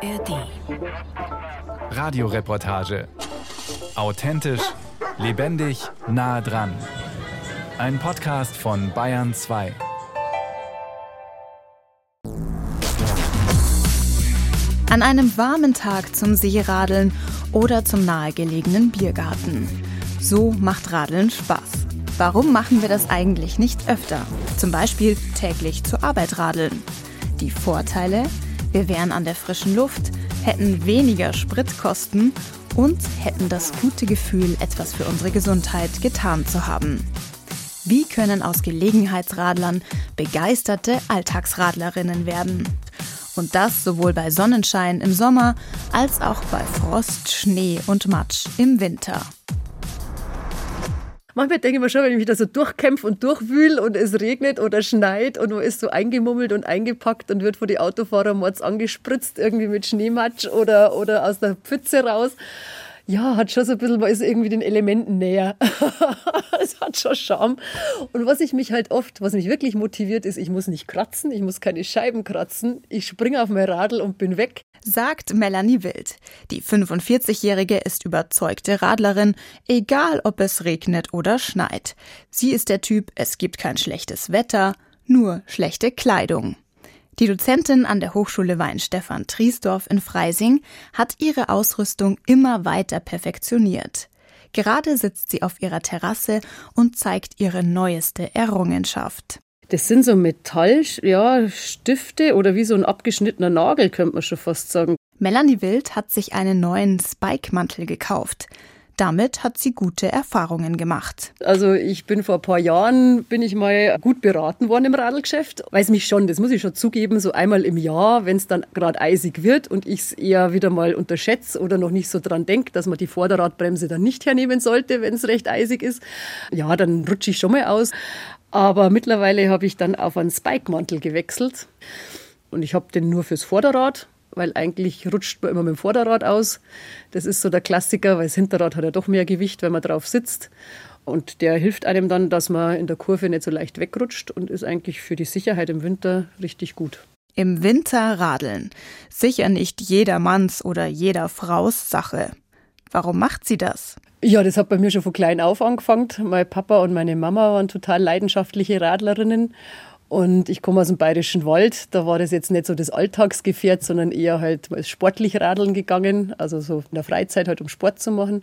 ARD. Radioreportage. Authentisch, lebendig, nah dran. Ein Podcast von Bayern 2. An einem warmen Tag zum Seeradeln oder zum nahegelegenen Biergarten. So macht Radeln Spaß. Warum machen wir das eigentlich nicht öfter? Zum Beispiel täglich zur Arbeit radeln. Die Vorteile? Wir wären an der frischen Luft, hätten weniger Spritkosten und hätten das gute Gefühl, etwas für unsere Gesundheit getan zu haben. Wie können aus Gelegenheitsradlern begeisterte Alltagsradlerinnen werden? Und das sowohl bei Sonnenschein im Sommer als auch bei Frost, Schnee und Matsch im Winter. Manchmal denke ich mir schon, wenn ich mich da so durchkämpfe und durchwühl und es regnet oder schneit und man ist so eingemummelt und eingepackt und wird von den Autofahrern mords angespritzt, irgendwie mit Schneematsch oder, oder aus der Pfütze raus ja, hat schon so ein bisschen, man ist irgendwie den Elementen näher. es hat schon Charme. Und was ich mich halt oft, was mich wirklich motiviert, ist, ich muss nicht kratzen, ich muss keine Scheiben kratzen, ich springe auf mein Radl und bin weg. Sagt Melanie Wild. Die 45-Jährige ist überzeugte Radlerin, egal ob es regnet oder schneit. Sie ist der Typ, es gibt kein schlechtes Wetter, nur schlechte Kleidung. Die Dozentin an der Hochschule Weinstefan Triesdorf in Freising hat ihre Ausrüstung immer weiter perfektioniert. Gerade sitzt sie auf ihrer Terrasse und zeigt ihre neueste Errungenschaft. Das sind so Metallstifte ja, oder wie so ein abgeschnittener Nagel, könnte man schon fast sagen. Melanie Wild hat sich einen neuen Spike-Mantel gekauft. Damit hat sie gute Erfahrungen gemacht. Also ich bin vor ein paar Jahren, bin ich mal gut beraten worden im Radlgeschäft, weil es mich schon, das muss ich schon zugeben, so einmal im Jahr, wenn es dann gerade eisig wird und ich es eher wieder mal unterschätze oder noch nicht so dran denke, dass man die Vorderradbremse dann nicht hernehmen sollte, wenn es recht eisig ist, ja, dann rutsche ich schon mal aus. Aber mittlerweile habe ich dann auf einen Spike-Mantel gewechselt und ich habe den nur fürs Vorderrad weil eigentlich rutscht man immer mit dem Vorderrad aus. Das ist so der Klassiker, weil das Hinterrad hat ja doch mehr Gewicht, wenn man drauf sitzt. Und der hilft einem dann, dass man in der Kurve nicht so leicht wegrutscht und ist eigentlich für die Sicherheit im Winter richtig gut. Im Winter radeln. Sicher nicht jedermanns oder jeder Fraus Sache. Warum macht sie das? Ja, das hat bei mir schon von klein auf angefangen. Mein Papa und meine Mama waren total leidenschaftliche Radlerinnen und ich komme aus dem Bayerischen Wald. Da war das jetzt nicht so das Alltagsgefährt, sondern eher halt sportlich radeln gegangen, also so in der Freizeit halt, um Sport zu machen.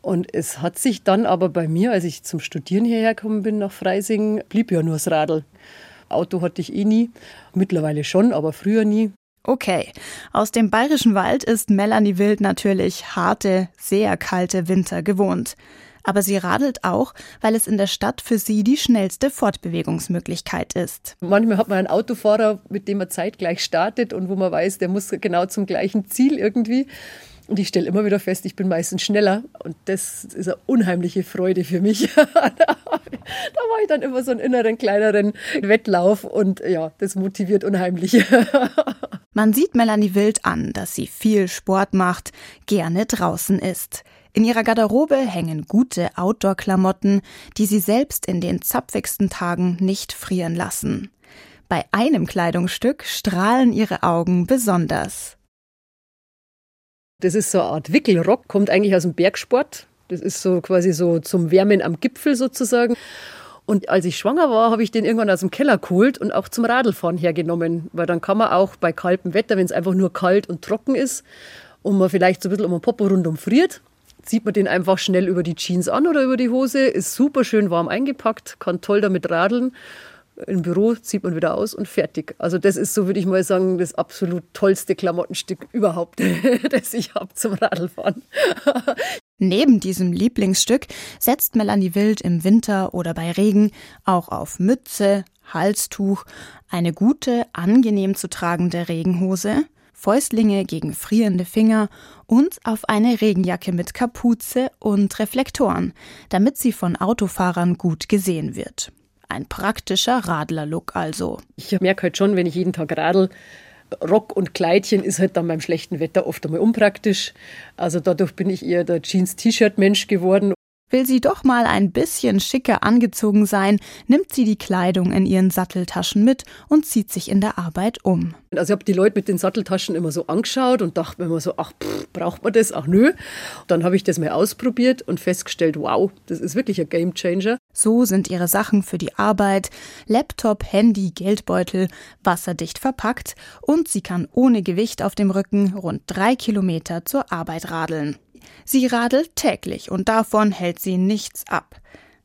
Und es hat sich dann aber bei mir, als ich zum Studieren hierher gekommen bin nach Freising, blieb ja nur das Radl. Auto hatte ich eh nie. Mittlerweile schon, aber früher nie. Okay, aus dem bayerischen Wald ist Melanie Wild natürlich harte, sehr kalte Winter gewohnt aber sie radelt auch, weil es in der Stadt für sie die schnellste Fortbewegungsmöglichkeit ist. Manchmal hat man einen Autofahrer, mit dem man zeitgleich startet und wo man weiß, der muss genau zum gleichen Ziel irgendwie. Und ich stelle immer wieder fest, ich bin meistens schneller. Und das ist eine unheimliche Freude für mich. da mache ich dann immer so einen inneren, kleineren Wettlauf. Und ja, das motiviert unheimlich. Man sieht Melanie Wild an, dass sie viel Sport macht, gerne draußen ist. In ihrer Garderobe hängen gute Outdoor-Klamotten, die sie selbst in den zapfigsten Tagen nicht frieren lassen. Bei einem Kleidungsstück strahlen ihre Augen besonders. Das ist so eine Art Wickelrock, kommt eigentlich aus dem Bergsport. Das ist so quasi so zum Wärmen am Gipfel sozusagen. Und als ich schwanger war, habe ich den irgendwann aus dem Keller geholt und auch zum Radlfahren hergenommen. Weil dann kann man auch bei kaltem Wetter, wenn es einfach nur kalt und trocken ist und man vielleicht so ein bisschen um den Popo rundum friert, zieht man den einfach schnell über die Jeans an oder über die Hose, ist super schön warm eingepackt, kann toll damit radeln. Im Büro zieht man wieder aus und fertig. Also das ist so, würde ich mal sagen, das absolut tollste Klamottenstück überhaupt, das ich habe zum Radlfahren. Neben diesem Lieblingsstück setzt Melanie Wild im Winter oder bei Regen auch auf Mütze, Halstuch, eine gute, angenehm zu tragende Regenhose, Fäustlinge gegen frierende Finger und auf eine Regenjacke mit Kapuze und Reflektoren, damit sie von Autofahrern gut gesehen wird. Ein praktischer Radlerlook also. Ich merke halt schon, wenn ich jeden Tag radel, Rock und Kleidchen ist halt dann beim schlechten Wetter oft einmal unpraktisch. Also dadurch bin ich eher der Jeans-T-Shirt-Mensch geworden. Will sie doch mal ein bisschen schicker angezogen sein, nimmt sie die Kleidung in ihren Satteltaschen mit und zieht sich in der Arbeit um. Also ich habe die Leute mit den Satteltaschen immer so angeschaut und dachte mir immer so, ach, pff, braucht man das? Ach nö. Dann habe ich das mal ausprobiert und festgestellt, wow, das ist wirklich ein Gamechanger. So sind ihre Sachen für die Arbeit, Laptop, Handy, Geldbeutel, wasserdicht verpackt und sie kann ohne Gewicht auf dem Rücken rund drei Kilometer zur Arbeit radeln. Sie radelt täglich und davon hält sie nichts ab.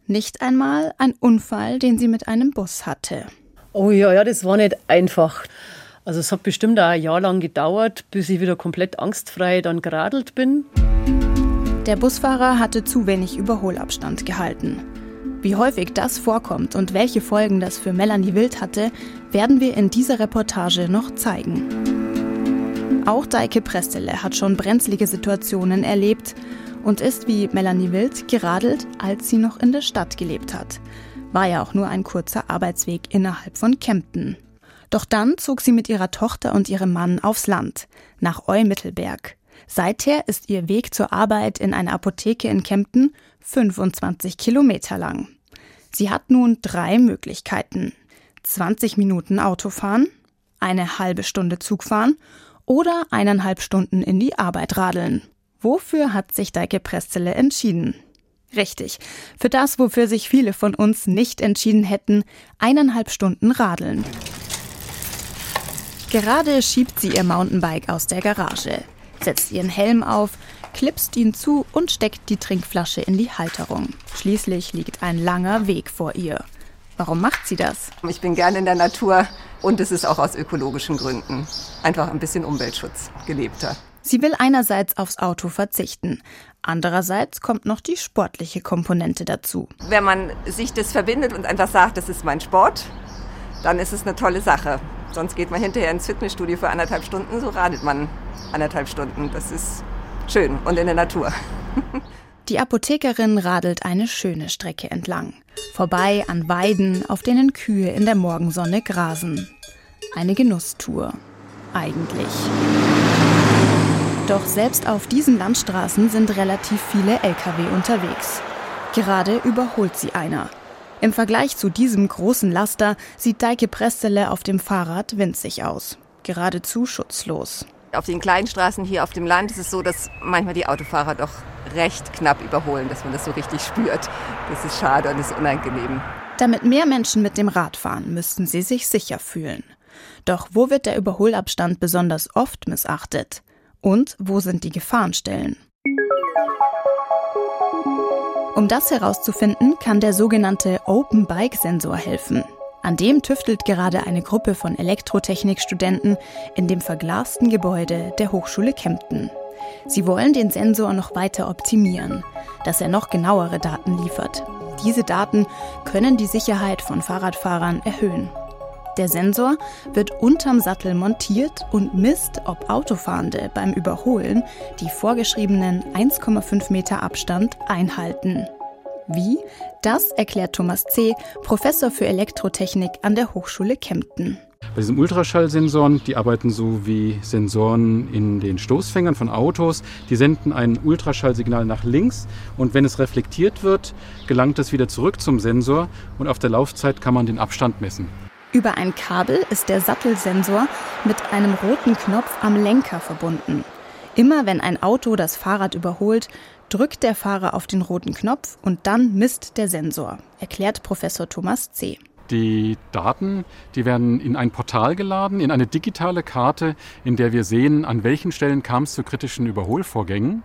Nicht einmal ein Unfall, den sie mit einem Bus hatte. Oh ja, ja, das war nicht einfach. Also es hat bestimmt auch ein Jahr lang gedauert, bis ich wieder komplett angstfrei dann geradelt bin. Der Busfahrer hatte zu wenig Überholabstand gehalten. Wie häufig das vorkommt und welche Folgen das für Melanie Wild hatte, werden wir in dieser Reportage noch zeigen. Auch Deike Prestele hat schon brenzlige Situationen erlebt und ist wie Melanie Wild geradelt, als sie noch in der Stadt gelebt hat. War ja auch nur ein kurzer Arbeitsweg innerhalb von Kempten. Doch dann zog sie mit ihrer Tochter und ihrem Mann aufs Land, nach Eumittelberg. Seither ist ihr Weg zur Arbeit in einer Apotheke in Kempten 25 Kilometer lang. Sie hat nun drei Möglichkeiten. 20 Minuten Autofahren, eine halbe Stunde Zugfahren oder eineinhalb Stunden in die Arbeit radeln. Wofür hat sich Deike Prestele entschieden? Richtig, für das, wofür sich viele von uns nicht entschieden hätten, eineinhalb Stunden radeln. Gerade schiebt sie ihr Mountainbike aus der Garage, setzt ihren Helm auf, klipst ihn zu und steckt die Trinkflasche in die Halterung. Schließlich liegt ein langer Weg vor ihr. Warum macht sie das? Ich bin gerne in der Natur und es ist auch aus ökologischen Gründen. Einfach ein bisschen Umweltschutz gelebter. Sie will einerseits aufs Auto verzichten, andererseits kommt noch die sportliche Komponente dazu. Wenn man sich das verbindet und einfach sagt, das ist mein Sport, dann ist es eine tolle Sache. Sonst geht man hinterher ins Fitnessstudio für anderthalb Stunden, so radelt man anderthalb Stunden. Das ist schön und in der Natur. Die Apothekerin radelt eine schöne Strecke entlang. Vorbei an Weiden, auf denen Kühe in der Morgensonne grasen. Eine Genusstour. Eigentlich. Doch selbst auf diesen Landstraßen sind relativ viele Lkw unterwegs. Gerade überholt sie einer. Im Vergleich zu diesem großen Laster sieht Deike Prestele auf dem Fahrrad winzig aus. Geradezu schutzlos. Auf den kleinen Straßen hier auf dem Land ist es so, dass manchmal die Autofahrer doch recht knapp überholen, dass man das so richtig spürt. Das ist schade und ist unangenehm. Damit mehr Menschen mit dem Rad fahren, müssten sie sich sicher fühlen. Doch wo wird der Überholabstand besonders oft missachtet? Und wo sind die Gefahrenstellen? Um das herauszufinden, kann der sogenannte Open Bike Sensor helfen. An dem tüftelt gerade eine Gruppe von Elektrotechnikstudenten in dem verglasten Gebäude der Hochschule Kempten. Sie wollen den Sensor noch weiter optimieren, dass er noch genauere Daten liefert. Diese Daten können die Sicherheit von Fahrradfahrern erhöhen. Der Sensor wird unterm Sattel montiert und misst, ob Autofahrende beim Überholen die vorgeschriebenen 1,5 Meter Abstand einhalten. Wie? Das erklärt Thomas C., Professor für Elektrotechnik an der Hochschule Kempten. Bei diesen Ultraschallsensoren, die arbeiten so wie Sensoren in den Stoßfängern von Autos. Die senden ein Ultraschallsignal nach links und wenn es reflektiert wird, gelangt es wieder zurück zum Sensor und auf der Laufzeit kann man den Abstand messen. Über ein Kabel ist der Sattelsensor mit einem roten Knopf am Lenker verbunden. Immer wenn ein Auto das Fahrrad überholt, drückt der Fahrer auf den roten Knopf und dann misst der Sensor, erklärt Professor Thomas C. Die Daten, die werden in ein Portal geladen, in eine digitale Karte, in der wir sehen, an welchen Stellen kam es zu kritischen Überholvorgängen.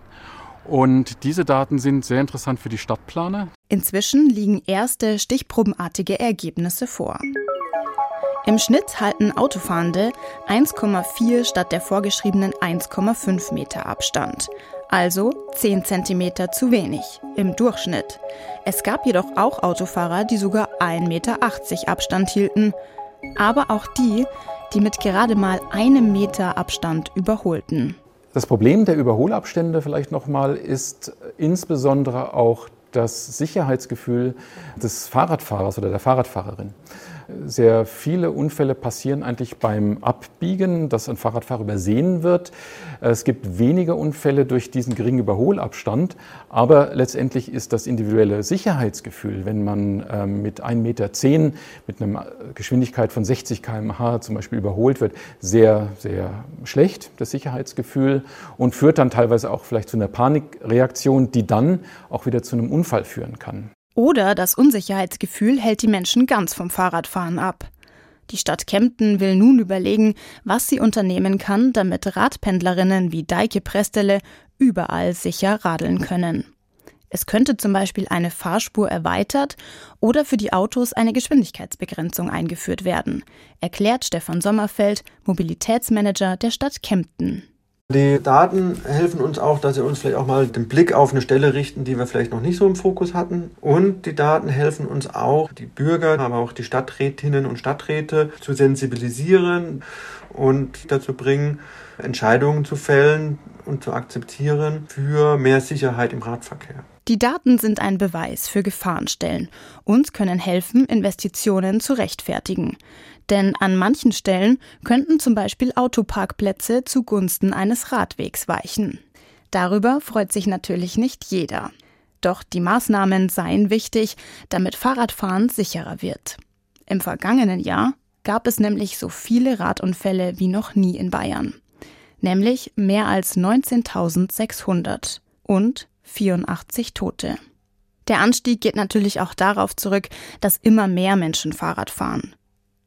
Und diese Daten sind sehr interessant für die Stadtplaner. Inzwischen liegen erste stichprobenartige Ergebnisse vor. Im Schnitt halten Autofahrende 1,4 statt der vorgeschriebenen 1,5 Meter Abstand. Also 10 Zentimeter zu wenig im Durchschnitt. Es gab jedoch auch Autofahrer, die sogar 1,80 Meter Abstand hielten. Aber auch die, die mit gerade mal einem Meter Abstand überholten. Das Problem der Überholabstände vielleicht nochmal ist insbesondere auch das Sicherheitsgefühl des Fahrradfahrers oder der Fahrradfahrerin. Sehr viele Unfälle passieren eigentlich beim Abbiegen, dass ein Fahrradfahrer übersehen wird. Es gibt weniger Unfälle durch diesen geringen Überholabstand, aber letztendlich ist das individuelle Sicherheitsgefühl, wenn man ähm, mit 1,10 Meter mit einer Geschwindigkeit von 60 km/h zum Beispiel überholt wird, sehr, sehr schlecht, das Sicherheitsgefühl, und führt dann teilweise auch vielleicht zu einer Panikreaktion, die dann auch wieder zu einem Unfall führen kann. Oder das Unsicherheitsgefühl hält die Menschen ganz vom Fahrradfahren ab. Die Stadt Kempten will nun überlegen, was sie unternehmen kann, damit Radpendlerinnen wie Deike Prestele überall sicher radeln können. Es könnte zum Beispiel eine Fahrspur erweitert oder für die Autos eine Geschwindigkeitsbegrenzung eingeführt werden, erklärt Stefan Sommerfeld, Mobilitätsmanager der Stadt Kempten. Die Daten helfen uns auch, dass sie uns vielleicht auch mal den Blick auf eine Stelle richten, die wir vielleicht noch nicht so im Fokus hatten. Und die Daten helfen uns auch, die Bürger, aber auch die Stadträtinnen und Stadträte zu sensibilisieren und dazu bringen, Entscheidungen zu fällen und zu akzeptieren für mehr Sicherheit im Radverkehr. Die Daten sind ein Beweis für Gefahrenstellen und können helfen, Investitionen zu rechtfertigen. Denn an manchen Stellen könnten zum Beispiel Autoparkplätze zugunsten eines Radwegs weichen. Darüber freut sich natürlich nicht jeder. Doch die Maßnahmen seien wichtig, damit Fahrradfahren sicherer wird. Im vergangenen Jahr gab es nämlich so viele Radunfälle wie noch nie in Bayern. Nämlich mehr als 19.600 und 84 Tote. Der Anstieg geht natürlich auch darauf zurück, dass immer mehr Menschen Fahrrad fahren.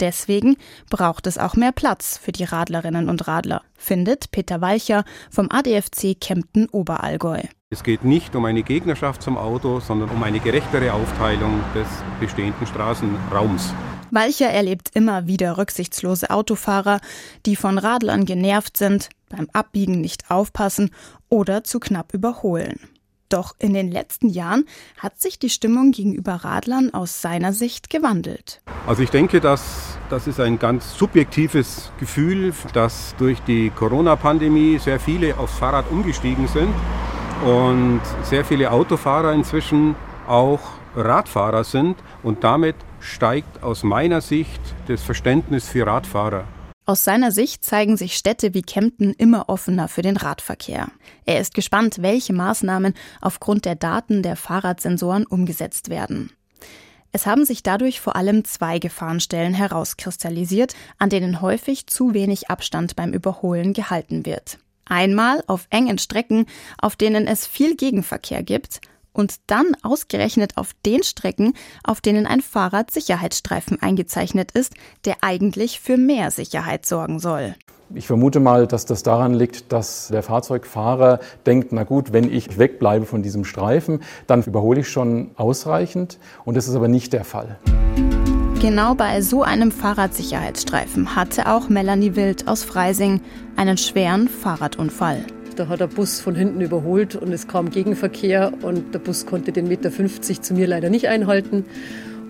Deswegen braucht es auch mehr Platz für die Radlerinnen und Radler, findet Peter Walcher vom ADFC Kempten Oberallgäu. Es geht nicht um eine Gegnerschaft zum Auto, sondern um eine gerechtere Aufteilung des bestehenden Straßenraums. Walcher erlebt immer wieder rücksichtslose Autofahrer, die von Radlern genervt sind, beim Abbiegen nicht aufpassen oder zu knapp überholen. Doch in den letzten Jahren hat sich die Stimmung gegenüber Radlern aus seiner Sicht gewandelt. Also ich denke, dass das ist ein ganz subjektives Gefühl, dass durch die Corona-Pandemie sehr viele aufs Fahrrad umgestiegen sind und sehr viele Autofahrer inzwischen auch Radfahrer sind und damit steigt aus meiner Sicht das Verständnis für Radfahrer. Aus seiner Sicht zeigen sich Städte wie Kempten immer offener für den Radverkehr. Er ist gespannt, welche Maßnahmen aufgrund der Daten der Fahrradsensoren umgesetzt werden. Es haben sich dadurch vor allem zwei Gefahrenstellen herauskristallisiert, an denen häufig zu wenig Abstand beim Überholen gehalten wird. Einmal auf engen Strecken, auf denen es viel Gegenverkehr gibt, und dann ausgerechnet auf den Strecken, auf denen ein Fahrradsicherheitsstreifen eingezeichnet ist, der eigentlich für mehr Sicherheit sorgen soll. Ich vermute mal, dass das daran liegt, dass der Fahrzeugfahrer denkt, na gut, wenn ich wegbleibe von diesem Streifen, dann überhole ich schon ausreichend und das ist aber nicht der Fall. Genau bei so einem Fahrradsicherheitsstreifen hatte auch Melanie Wild aus Freising einen schweren Fahrradunfall. Da hat der Bus von hinten überholt und es kam Gegenverkehr und der Bus konnte den Meter 50 zu mir leider nicht einhalten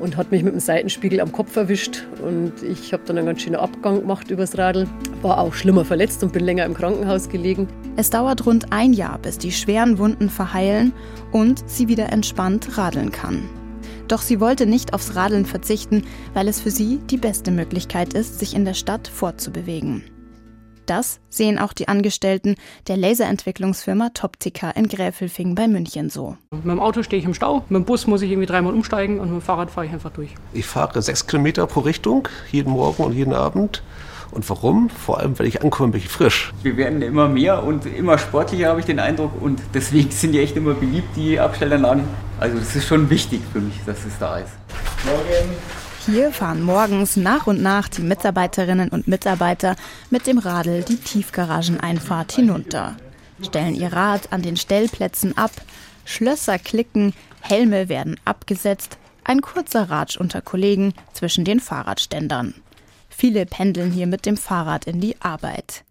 und hat mich mit dem Seitenspiegel am Kopf erwischt und ich habe dann einen ganz schönen Abgang gemacht übers Radl. War auch schlimmer verletzt und bin länger im Krankenhaus gelegen. Es dauert rund ein Jahr, bis die schweren Wunden verheilen und sie wieder entspannt radeln kann. Doch sie wollte nicht aufs Radeln verzichten, weil es für sie die beste Möglichkeit ist, sich in der Stadt fortzubewegen. Das sehen auch die Angestellten der Laserentwicklungsfirma Toptica in Gräfelfing bei München so. Mit dem Auto stehe ich im Stau, mit dem Bus muss ich irgendwie dreimal umsteigen und mit dem Fahrrad fahre ich einfach durch. Ich fahre sechs Kilometer pro Richtung, jeden Morgen und jeden Abend. Und warum? Vor allem, wenn ich ankomme, bin ich frisch. Wir werden immer mehr und immer sportlicher, habe ich den Eindruck. Und deswegen sind die echt immer beliebt, die Abstellanlagen. Also es ist schon wichtig für mich, dass es da ist. Morgen. Hier fahren morgens nach und nach die Mitarbeiterinnen und Mitarbeiter mit dem Radl die Tiefgarageneinfahrt hinunter, stellen ihr Rad an den Stellplätzen ab, Schlösser klicken, Helme werden abgesetzt, ein kurzer Ratsch unter Kollegen zwischen den Fahrradständern. Viele pendeln hier mit dem Fahrrad in die Arbeit.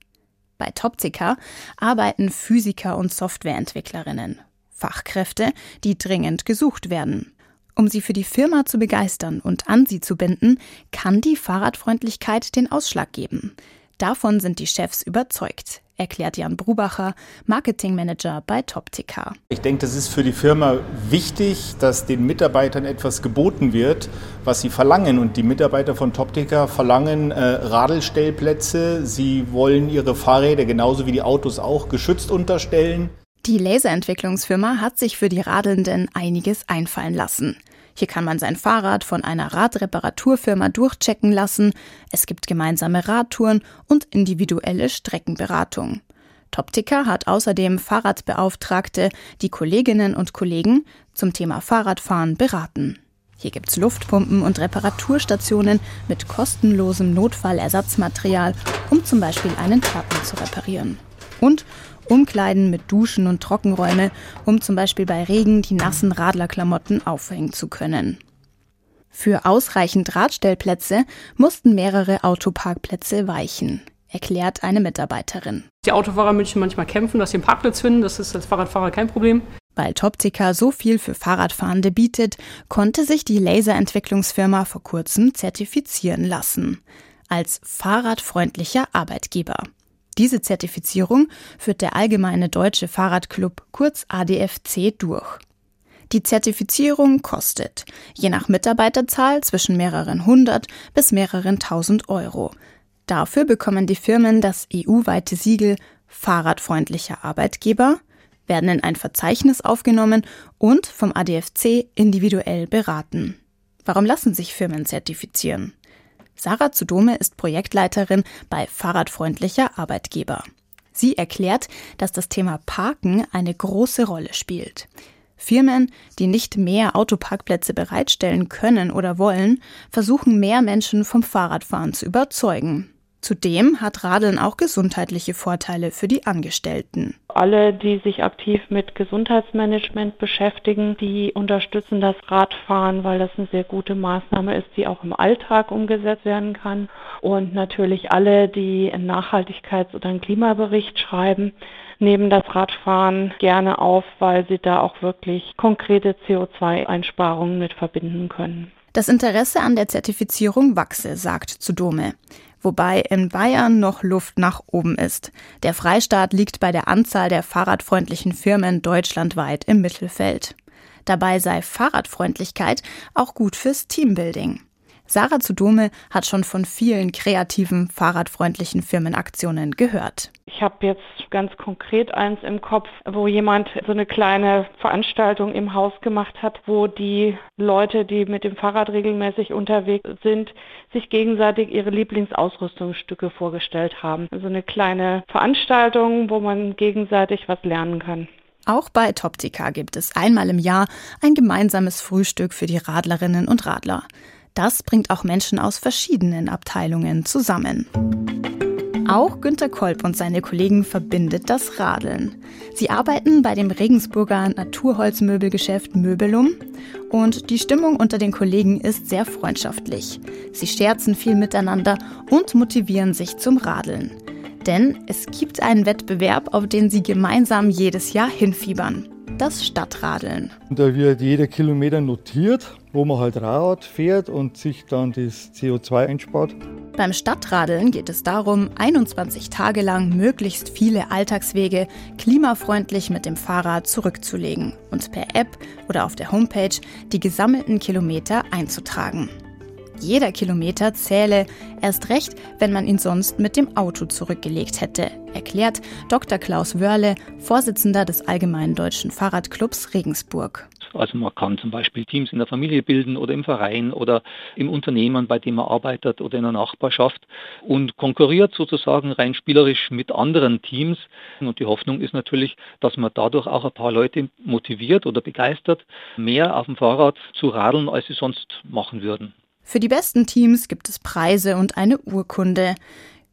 Bei Topzica arbeiten Physiker und Softwareentwicklerinnen, Fachkräfte, die dringend gesucht werden. Um sie für die Firma zu begeistern und an sie zu binden, kann die Fahrradfreundlichkeit den Ausschlag geben. Davon sind die Chefs überzeugt, erklärt Jan Brubacher, Marketingmanager bei Toptica. Ich denke, das ist für die Firma wichtig, dass den Mitarbeitern etwas geboten wird, was sie verlangen. Und die Mitarbeiter von Toptica verlangen äh, Radelstellplätze. Sie wollen ihre Fahrräder genauso wie die Autos auch geschützt unterstellen. Die Laserentwicklungsfirma hat sich für die Radelnden einiges einfallen lassen. Hier kann man sein Fahrrad von einer Radreparaturfirma durchchecken lassen. Es gibt gemeinsame Radtouren und individuelle Streckenberatung. Toptica hat außerdem Fahrradbeauftragte, die Kolleginnen und Kollegen zum Thema Fahrradfahren beraten. Hier gibt's Luftpumpen und Reparaturstationen mit kostenlosem Notfallersatzmaterial, um zum Beispiel einen Platten zu reparieren. Und Umkleiden mit Duschen und Trockenräume, um zum Beispiel bei Regen die nassen Radlerklamotten aufhängen zu können. Für ausreichend Radstellplätze mussten mehrere Autoparkplätze weichen, erklärt eine Mitarbeiterin. Die Autofahrer müssen manchmal kämpfen, dass sie einen Parkplatz finden. Das ist als Fahrradfahrer kein Problem. Weil Toptica so viel für Fahrradfahrende bietet, konnte sich die Laserentwicklungsfirma vor kurzem zertifizieren lassen. Als fahrradfreundlicher Arbeitgeber. Diese Zertifizierung führt der Allgemeine Deutsche Fahrradclub kurz ADFC durch. Die Zertifizierung kostet, je nach Mitarbeiterzahl, zwischen mehreren hundert bis mehreren tausend Euro. Dafür bekommen die Firmen das EU-weite Siegel Fahrradfreundlicher Arbeitgeber, werden in ein Verzeichnis aufgenommen und vom ADFC individuell beraten. Warum lassen sich Firmen zertifizieren? Sarah Zudome ist Projektleiterin bei Fahrradfreundlicher Arbeitgeber. Sie erklärt, dass das Thema Parken eine große Rolle spielt. Firmen, die nicht mehr Autoparkplätze bereitstellen können oder wollen, versuchen mehr Menschen vom Fahrradfahren zu überzeugen. Zudem hat Radeln auch gesundheitliche Vorteile für die Angestellten. Alle, die sich aktiv mit Gesundheitsmanagement beschäftigen, die unterstützen das Radfahren, weil das eine sehr gute Maßnahme ist, die auch im Alltag umgesetzt werden kann. Und natürlich alle, die einen Nachhaltigkeits- oder einen Klimabericht schreiben, nehmen das Radfahren gerne auf, weil sie da auch wirklich konkrete CO2-Einsparungen mit verbinden können. Das Interesse an der Zertifizierung wachse, sagt Zudome wobei in Bayern noch Luft nach oben ist. Der Freistaat liegt bei der Anzahl der fahrradfreundlichen Firmen deutschlandweit im Mittelfeld. Dabei sei Fahrradfreundlichkeit auch gut fürs Teambuilding. Sarah Zudome hat schon von vielen kreativen, fahrradfreundlichen Firmenaktionen gehört. Ich habe jetzt ganz konkret eins im Kopf, wo jemand so eine kleine Veranstaltung im Haus gemacht hat, wo die Leute, die mit dem Fahrrad regelmäßig unterwegs sind, sich gegenseitig ihre Lieblingsausrüstungsstücke vorgestellt haben. Also eine kleine Veranstaltung, wo man gegenseitig was lernen kann. Auch bei Toptica gibt es einmal im Jahr ein gemeinsames Frühstück für die Radlerinnen und Radler. Das bringt auch Menschen aus verschiedenen Abteilungen zusammen. Auch Günter Kolb und seine Kollegen verbindet das Radeln. Sie arbeiten bei dem Regensburger Naturholzmöbelgeschäft Möbelum und die Stimmung unter den Kollegen ist sehr freundschaftlich. Sie scherzen viel miteinander und motivieren sich zum Radeln. Denn es gibt einen Wettbewerb, auf den sie gemeinsam jedes Jahr hinfiebern das Stadtradeln. Da wird jeder Kilometer notiert, wo man halt Rad fährt und sich dann das CO2 einspart. Beim Stadtradeln geht es darum, 21 Tage lang möglichst viele Alltagswege klimafreundlich mit dem Fahrrad zurückzulegen und per App oder auf der Homepage die gesammelten Kilometer einzutragen. Jeder Kilometer zähle, erst recht, wenn man ihn sonst mit dem Auto zurückgelegt hätte, erklärt Dr. Klaus Wörle, Vorsitzender des Allgemeinen Deutschen Fahrradclubs Regensburg. Also man kann zum Beispiel Teams in der Familie bilden oder im Verein oder im Unternehmen, bei dem man arbeitet oder in der Nachbarschaft und konkurriert sozusagen rein spielerisch mit anderen Teams. Und die Hoffnung ist natürlich, dass man dadurch auch ein paar Leute motiviert oder begeistert, mehr auf dem Fahrrad zu radeln, als sie sonst machen würden. Für die besten Teams gibt es Preise und eine Urkunde.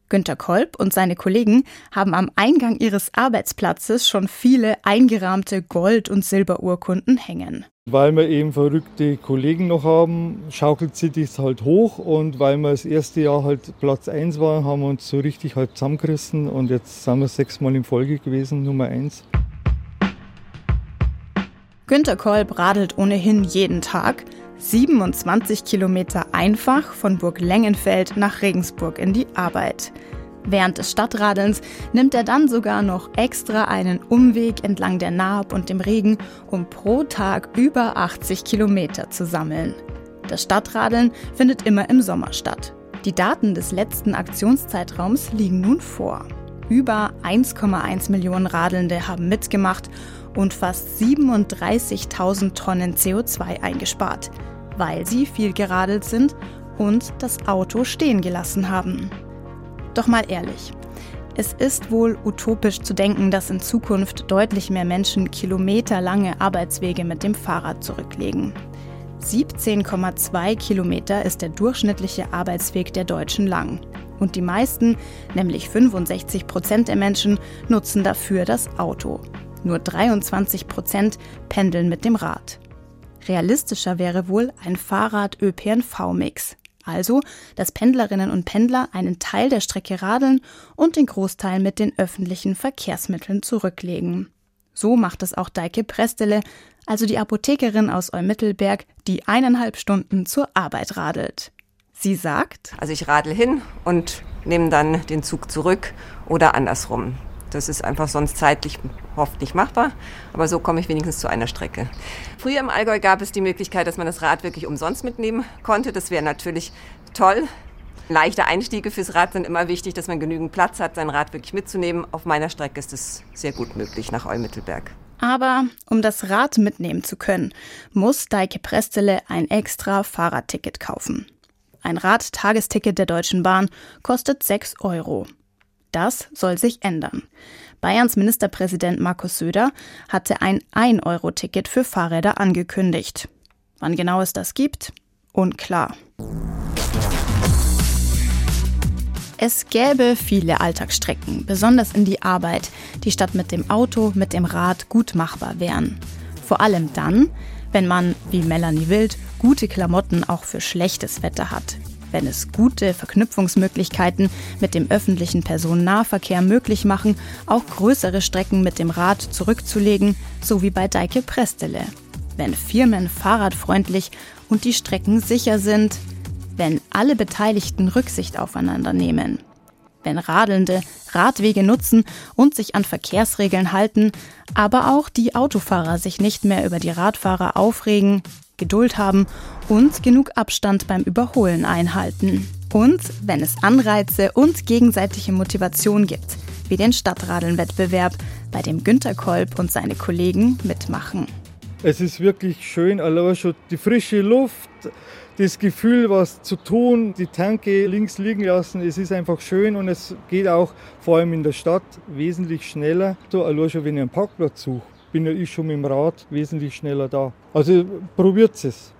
Günter Kolb und seine Kollegen haben am Eingang ihres Arbeitsplatzes schon viele eingerahmte Gold- und Silberurkunden hängen. Weil wir eben verrückte Kollegen noch haben, schaukelt sich das halt hoch und weil wir das erste Jahr halt Platz 1 waren, haben wir uns so richtig halt zusammengerissen und jetzt sind wir sechsmal in Folge gewesen, Nummer 1. Günter Kolb radelt ohnehin jeden Tag 27 Kilometer einfach von Burg Lengenfeld nach Regensburg in die Arbeit. Während des Stadtradelns nimmt er dann sogar noch extra einen Umweg entlang der Naab und dem Regen, um pro Tag über 80 Kilometer zu sammeln. Das Stadtradeln findet immer im Sommer statt. Die Daten des letzten Aktionszeitraums liegen nun vor. Über 1,1 Millionen Radelnde haben mitgemacht und fast 37.000 Tonnen CO2 eingespart, weil sie viel geradelt sind und das Auto stehen gelassen haben. Doch mal ehrlich, es ist wohl utopisch zu denken, dass in Zukunft deutlich mehr Menschen kilometerlange Arbeitswege mit dem Fahrrad zurücklegen. 17,2 Kilometer ist der durchschnittliche Arbeitsweg der Deutschen lang. Und die meisten, nämlich 65 Prozent der Menschen, nutzen dafür das Auto. Nur 23 Prozent pendeln mit dem Rad. Realistischer wäre wohl ein Fahrrad-ÖPNV-Mix. Also, dass Pendlerinnen und Pendler einen Teil der Strecke radeln und den Großteil mit den öffentlichen Verkehrsmitteln zurücklegen. So macht es auch Deike Prestele, also die Apothekerin aus Eumittelberg, die eineinhalb Stunden zur Arbeit radelt. Sie sagt, also ich radel hin und nehme dann den Zug zurück oder andersrum. Das ist einfach sonst zeitlich oft nicht machbar, aber so komme ich wenigstens zu einer Strecke. Früher im Allgäu gab es die Möglichkeit, dass man das Rad wirklich umsonst mitnehmen konnte. Das wäre natürlich toll. Leichte Einstiege fürs Rad sind immer wichtig, dass man genügend Platz hat, sein Rad wirklich mitzunehmen. Auf meiner Strecke ist es sehr gut möglich nach Eumittelberg. Aber um das Rad mitnehmen zu können, muss Deike Prestele ein extra Fahrradticket kaufen. Ein Radtagesticket der Deutschen Bahn kostet 6 Euro. Das soll sich ändern. Bayerns Ministerpräsident Markus Söder hatte ein 1-Euro-Ticket für Fahrräder angekündigt. Wann genau es das gibt? Unklar. Es gäbe viele Alltagsstrecken, besonders in die Arbeit, die statt mit dem Auto mit dem Rad gut machbar wären. Vor allem dann, wenn man, wie Melanie Wild, gute Klamotten auch für schlechtes Wetter hat. Wenn es gute Verknüpfungsmöglichkeiten mit dem öffentlichen Personennahverkehr möglich machen, auch größere Strecken mit dem Rad zurückzulegen, so wie bei Deike Prestele. Wenn Firmen fahrradfreundlich und die Strecken sicher sind, wenn alle Beteiligten Rücksicht aufeinander nehmen. Wenn Radelnde Radwege nutzen und sich an Verkehrsregeln halten, aber auch die Autofahrer sich nicht mehr über die Radfahrer aufregen, Geduld haben und genug Abstand beim Überholen einhalten. Und wenn es Anreize und gegenseitige Motivation gibt, wie den Stadtradeln-Wettbewerb, bei dem Günter Kolb und seine Kollegen mitmachen. Es ist wirklich schön, allein schon die frische Luft, das Gefühl, was zu tun, die Tanke links liegen lassen. Es ist einfach schön und es geht auch vor allem in der Stadt wesentlich schneller. So, allein schon, wenn ich einen Parkplatz suche, bin ja ich schon mit dem Rad wesentlich schneller da. Also probiert es.